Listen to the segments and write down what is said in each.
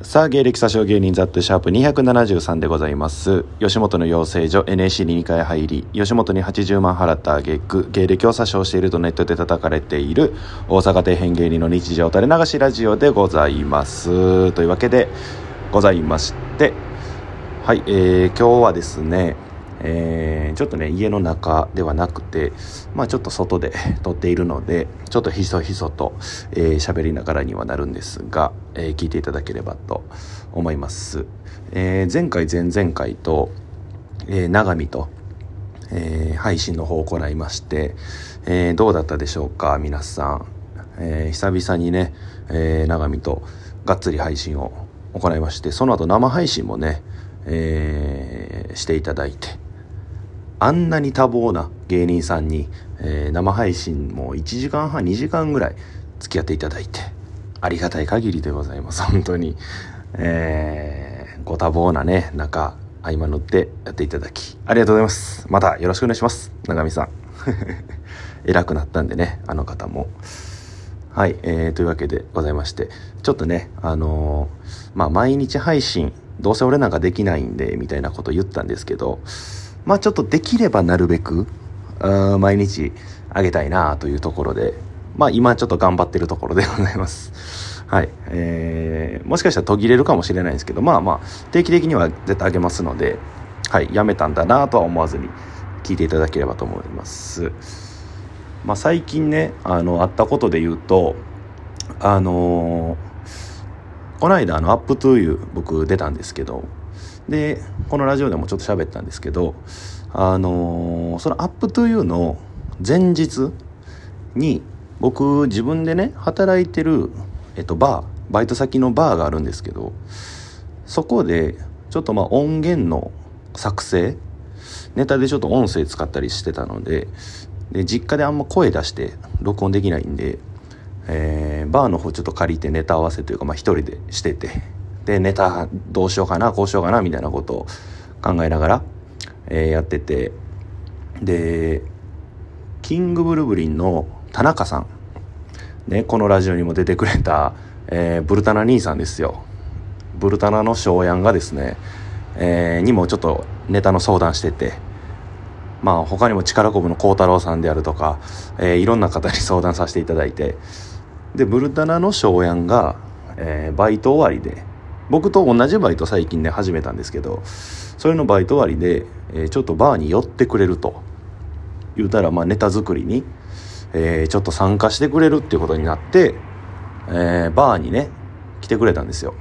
さあ、芸歴詐称芸人ザットシャープ273でございます。吉本の養成所 NAC に2回入り、吉本に80万払った挙句、芸歴を詐称しているとネットで叩かれている大阪底辺芸人の日常垂れ流しラジオでございます。というわけでございまして、はい、えー、今日はですね、えー、ちょっとね家の中ではなくて、まあ、ちょっと外で 撮っているのでちょっとひそひそと喋、えー、りながらにはなるんですが、えー、聞いていただければと思います、えー、前回前々回と、えー、長見と、えー、配信の方を行いまして、えー、どうだったでしょうか皆さん、えー、久々にね、えー、長見とがっつり配信を行いましてその後生配信もね、えー、していただいてあんなに多忙な芸人さんに、えー、生配信も1時間半2時間ぐらい付き合っていただいてありがたい限りでございます。本当に。えー、ご多忙なね中合間乗ってやっていただきありがとうございます。またよろしくお願いします。永見さん。偉くなったんでねあの方も。はい、えー、というわけでございましてちょっとねあのー、まあ毎日配信どうせ俺なんかできないんでみたいなこと言ったんですけどまあちょっとできればなるべく毎日あげたいなというところでまあ今ちょっと頑張ってるところでございます。はい。えー、もしかしたら途切れるかもしれないんですけどまあまあ定期的には絶対あげますのではいやめたんだなとは思わずに聞いていただければと思います。まあ最近ねあのあったことで言うとあのー、この間あの「アップトゥーユー僕出たんですけどでこのラジオでもちょっと喋ったんですけどあのー、その「アップトゥユーの前日に僕自分でね働いてる、えっと、バーバイト先のバーがあるんですけどそこでちょっとまあ音源の作成ネタでちょっと音声使ったりしてたのでで実家であんま声出して録音できないんで、えー、バーの方ちょっと借りてネタ合わせというか、まあ、人でしてて。でネタどうしようかなこうしようかなみたいなことを考えながら、えー、やってて。でキングブルブリンの田中さん、ね、このラジオにも出てくれた、えー、ブルタナ兄さんですよ。ブルタナの翔やんがですね、えー、にもちょっとネタの相談してて。まあ他にも力こぶの孝太郎さんであるとか、えー、いろんな方に相談させていただいて。でブルタナの翔やんが、えー、バイト終わりで僕と同じバイト最近ね始めたんですけどそれのバイト終わりで、えー、ちょっとバーに寄ってくれると。言うたらまあネタ作りに、えー、ちょっと参加してくれるっていうことになって、えー、バーにね来てくれたんですよ。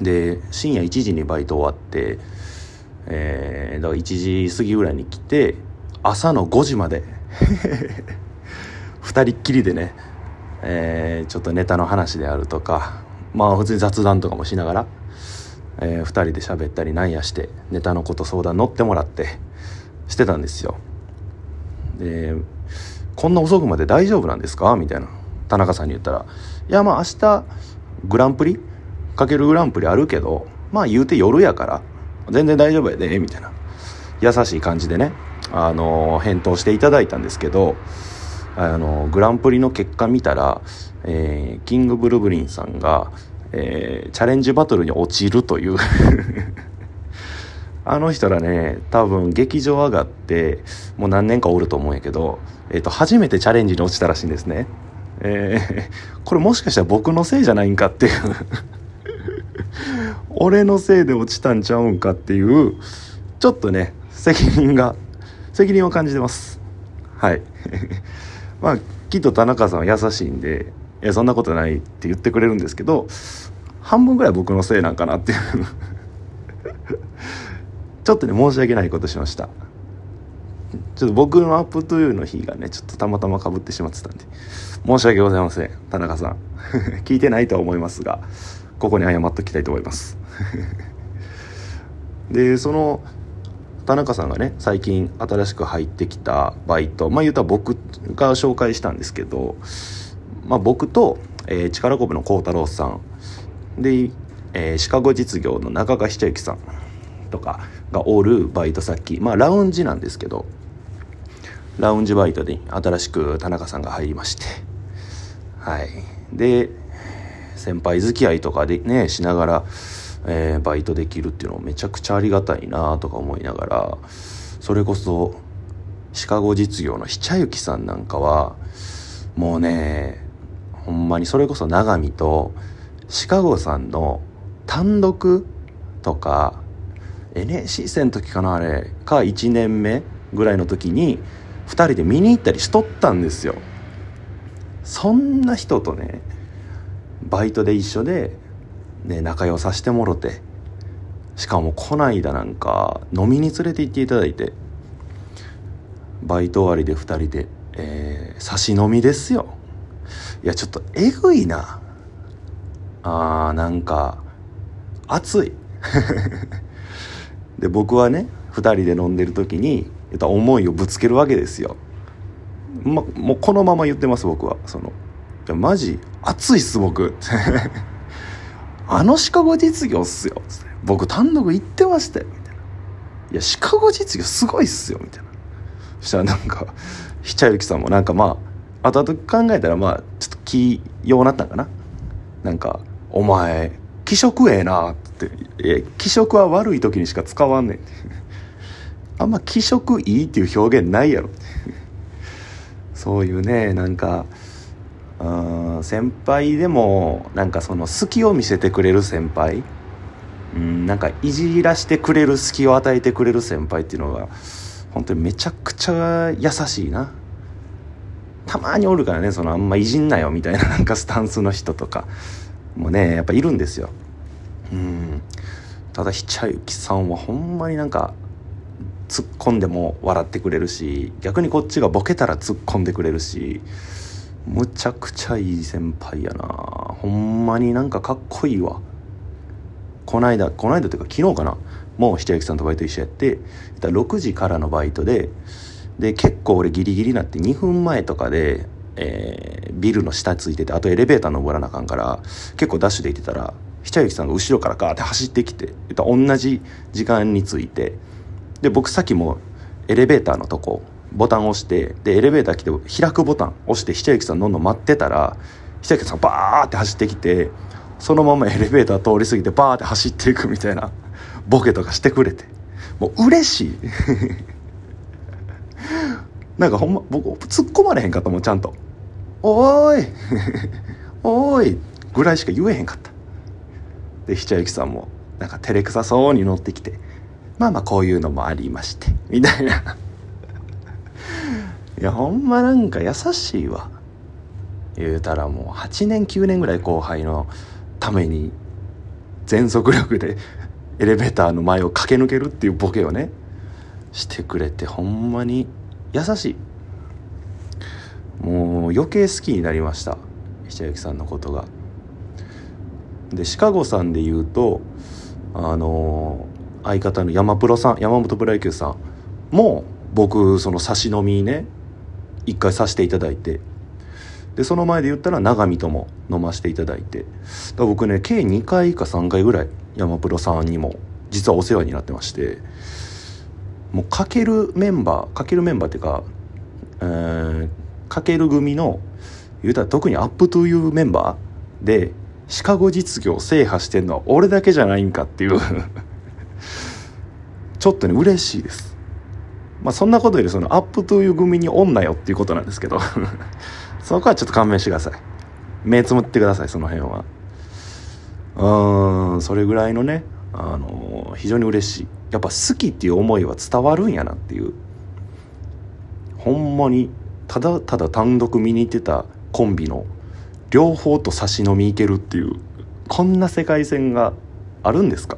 で深夜1時にバイト終わって、えー、だから1時過ぎぐらいに来て朝の5時まで 2人っきりでね、えー、ちょっとネタの話であるとかまあ普通に雑談とかもしながら、えー、2人で喋ったりなんやしてネタのこと相談乗ってもらってしてたんですよ。で「こんな遅くまで大丈夫なんですか?」みたいな。田中さんに言ったら「いやまあ明日グランプリ？かけるグランプリあるけどまあ言うて夜やから全然大丈夫やで」みたいな。優しい感じでねあの返答していただいたんですけどあのグランプリの結果見たらえー、キングブルブリンさんが、えー、チャレンジバトルに落ちるという。あの人らね多分劇場上がってもう何年かおると思うんやけど、えーと、初めてチャレンジに落ちたらしいんですね、えー、これもしかしたら僕のせいじゃないんかっていう。俺のせいで落ちたんちゃうんかっていうちょっとね責任が責任を感じてます。はい。まあきっと田中さんは優しいんでいやそんなことないって言ってくれるんですけど半分ぐらい僕のせいなんかなっていう。ちょっとね申し訳ないことしました。ちょっと僕のアップトゥーの日がねちょっとたまたまかぶってしまってたんで。申し訳ございません田中さん。聞いてないとは思いますがここに謝っときたいと思います。でその田中さんがね最近新しく入ってきたバイトまあ言うたら僕が紹介したんですけどまあ、僕と、えー、力こぶの孝太郎さんで、えー、シカゴ実業の中川七之さんとかがおるバイト先まあラウンジなんですけどラウンジバイトで新しく田中さんが入りましてはい。で先輩付き合いとかでねしながら、えー、バイトできるっていうのめちゃくちゃありがたいなとか思いながらそれこそシカゴ実業のひちゃゆきさんなんかはもうねほんまにそれこそ永見とシカゴさんの単独とか NSC 生の時かなあれか1年目ぐらいの時に2人で見に行ったりしとったんですよ。そんな人とねバイトで一緒で、ね、仲良させてもろて。しかもこないだなんか飲みに連れて行っていただいてバイト終わりで2人で、えー、差し飲みですよ。いやちょっとえぐいな。あーなんか熱い。で僕はね2人で飲んでる時に思いをぶつけるわけですよ。ま、もうこのまま言ってます僕は。そのいやマジ熱いっす僕。あのシカゴ実業っすよ。僕単独行ってましたよみたいないやシカゴ実業すごいっすよ。みたいな。そしたらなんかひちゃゆきさんもなんかまあ後々考えたらまあちょっと気ようなったんかな。なんか「お前気色ええな」って「え気色は悪い時にしか使わんねん」あんま気色いいっていう表現ないやろ。そういうねなんかうん先輩でもなんかその隙を見せてくれる先輩。うんなんかいじらしてくれる隙を与えてくれる先輩っていうのが本当にめちゃくちゃ優しいな。たまにおるからねそのあんまいじんなよみたいななんかスタンスの人とか。もねやっぱいるんですよ。うん。ただひちゃゆきさんはほんまになんか突っ込んでも笑ってくれるし逆にこっちがボケたら突っ込んでくれるし。むちゃくちゃいい先輩やな。ほんまになんかかっこいいわ。こないだこないだというか昨日かな。もうひちやきさんとバイト一緒やって。6時からのバイトでで結構俺ギリギリになって2分前とかで、えー、ビルの下ついててあとエレベーター登らなあかんから結構ダッシュで行ってたらひちゃゆきさんが後ろからガーって走ってきて同じ時間について。で僕さっきもエレベーターのとこボタンを押してでエレベーター来て開くボタン押してひちゃゆきさんどんどん待ってたらひちゃゆきさんバーって走ってきてそのままエレベーター通り過ぎてバーって走っていくみたいなボケとかしてくれて。もう嬉しい。なんかほんま僕突っ込まれへんかったもんちゃんと「おーい。おーい」ぐらいしか言えへんかった。でひちゃゆきさんもなんか照れくさそうに乗ってきてまあまあこういうのもありまして、みたいな。いや、ほんまなんか優しいわ。言うたらもう8年9年ぐらい後輩のために全速力で エレベーターの前を駆け抜けるっていうボケをねしてくれてほんまに優しい。もう余計好きになりました。久之さんのことが。でシカゴさんで言うとあの相方の山プロさん山本プロ野球さんも僕その差し飲みね一回させていただいて。でその前で言ったら永見とも飲ませていただいて。だ僕ね計2回か3回ぐらい山プロさんにも実はお世話になってまして。もうかけるメンバーかけるメンバーっていうか、えー、かける組の言うたら特にアップトゥーユーメンバーでシカゴ実業制覇してんのは俺だけじゃないんかっていう。ちょっとね嬉しいです。まあそんなことよりそのアップトゥーユ組におんなよっていうことなんですけど そこはちょっと勘弁してください。目つむってくださいその辺は。うんそれぐらいのねあの非常に嬉しい。やっぱ好きっていう思いは伝わるんやなっていう。ほんまにただただ単独見に行ってたコンビの両方と差し飲み行けるっていうこんな世界線があるんですか？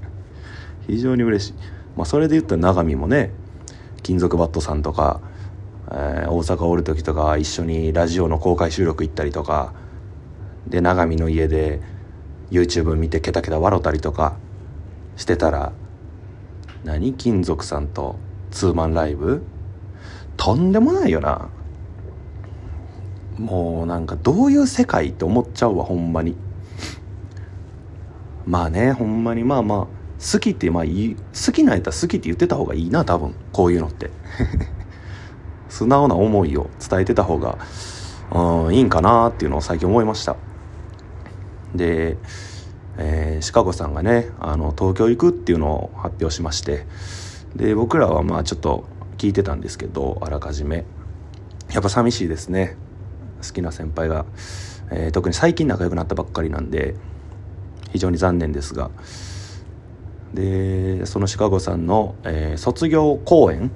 非常に嬉しい、まあ、それで言ったら永見もね金属バットさんとか、えー、大阪おる時とか一緒にラジオの公開収録行ったりとかで永見の家で YouTube 見てケタケタ笑ったりとかしてたら何金属さんとツーマンライブ？とんでもないよな。もうなんかどういう世界って思っちゃうわほんまに。まあねほんまにまあまあ。好きってまあいい好きなやったら好きって言ってた方がいいな多分。こういうのって。素直な思いを伝えてた方がうんいいんかなっていうのを最近思いました。で、えー、シカゴさんがねあの東京行くっていうのを発表しまして。で僕らはまあちょっと聞いてたんですけどあらかじめ。やっぱ寂しいですね。好きな先輩が、えー、特に最近仲良くなったばっかりなんで非常に残念ですが。でそのシカゴさんの、えー、卒業公演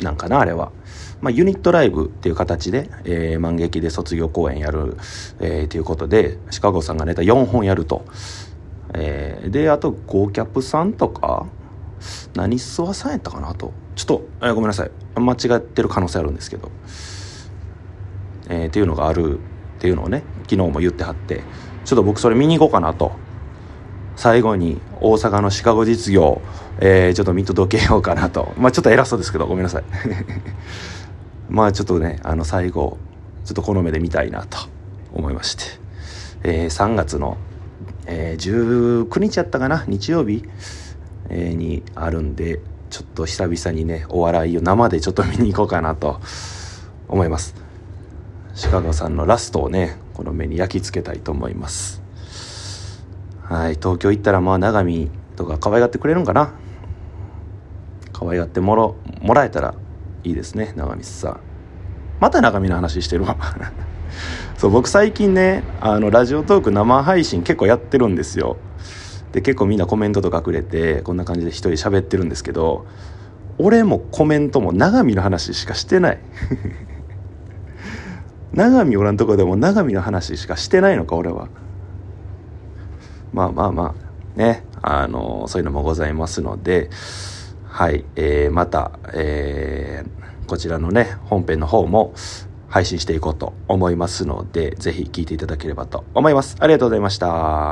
なんかなあれは、まあ、ユニットライブっていう形で、えー、満劇で卒業公演やる、えー、ということでシカゴさんがネタ4本やると、えー、であとゴーキャップさんとか何スワさんやったかなと。ちょっと、えー、ごめんなさい。間違ってる可能性あるんですけど、えー、っていうのがあるっていうのをね昨日も言ってはって。ちょっと僕それ見に行こうかなと。最後に大阪のシカゴ実業、えー、ちょっと見届けようかなと。まあちょっと偉そうですけど、ごめんなさい。まあちょっとね、あの最後、ちょっとこの目で見たいなと思いまして。えー、3月の、えー、19日やったかな、日曜日、えー、にあるんで、ちょっと久々にね、お笑いを生でちょっと見に行こうかなと思います。シカゴさんのラストをね、この目に焼き付けたいと思います。はい、東京行ったらまあ長見とか可愛がってくれるんかな？可愛がってもろもらえたらいいですね長見さん。また長見の話してるわ。そう僕最近ねあのラジオトーク生配信結構やってるんですよ。で結構みんなコメントとかくれてこんな感じで一人喋ってるんですけど俺もコメントも長見の話しかしてない。長見おらんとこでも長見の話しかしてないのか俺は。まあまあまあ、ね、あの、そういうのもございますので、はい、えー、また、えー、こちらのね、本編の方も配信していこうと思いますので、ぜひ聴いていただければと思います。ありがとうございました。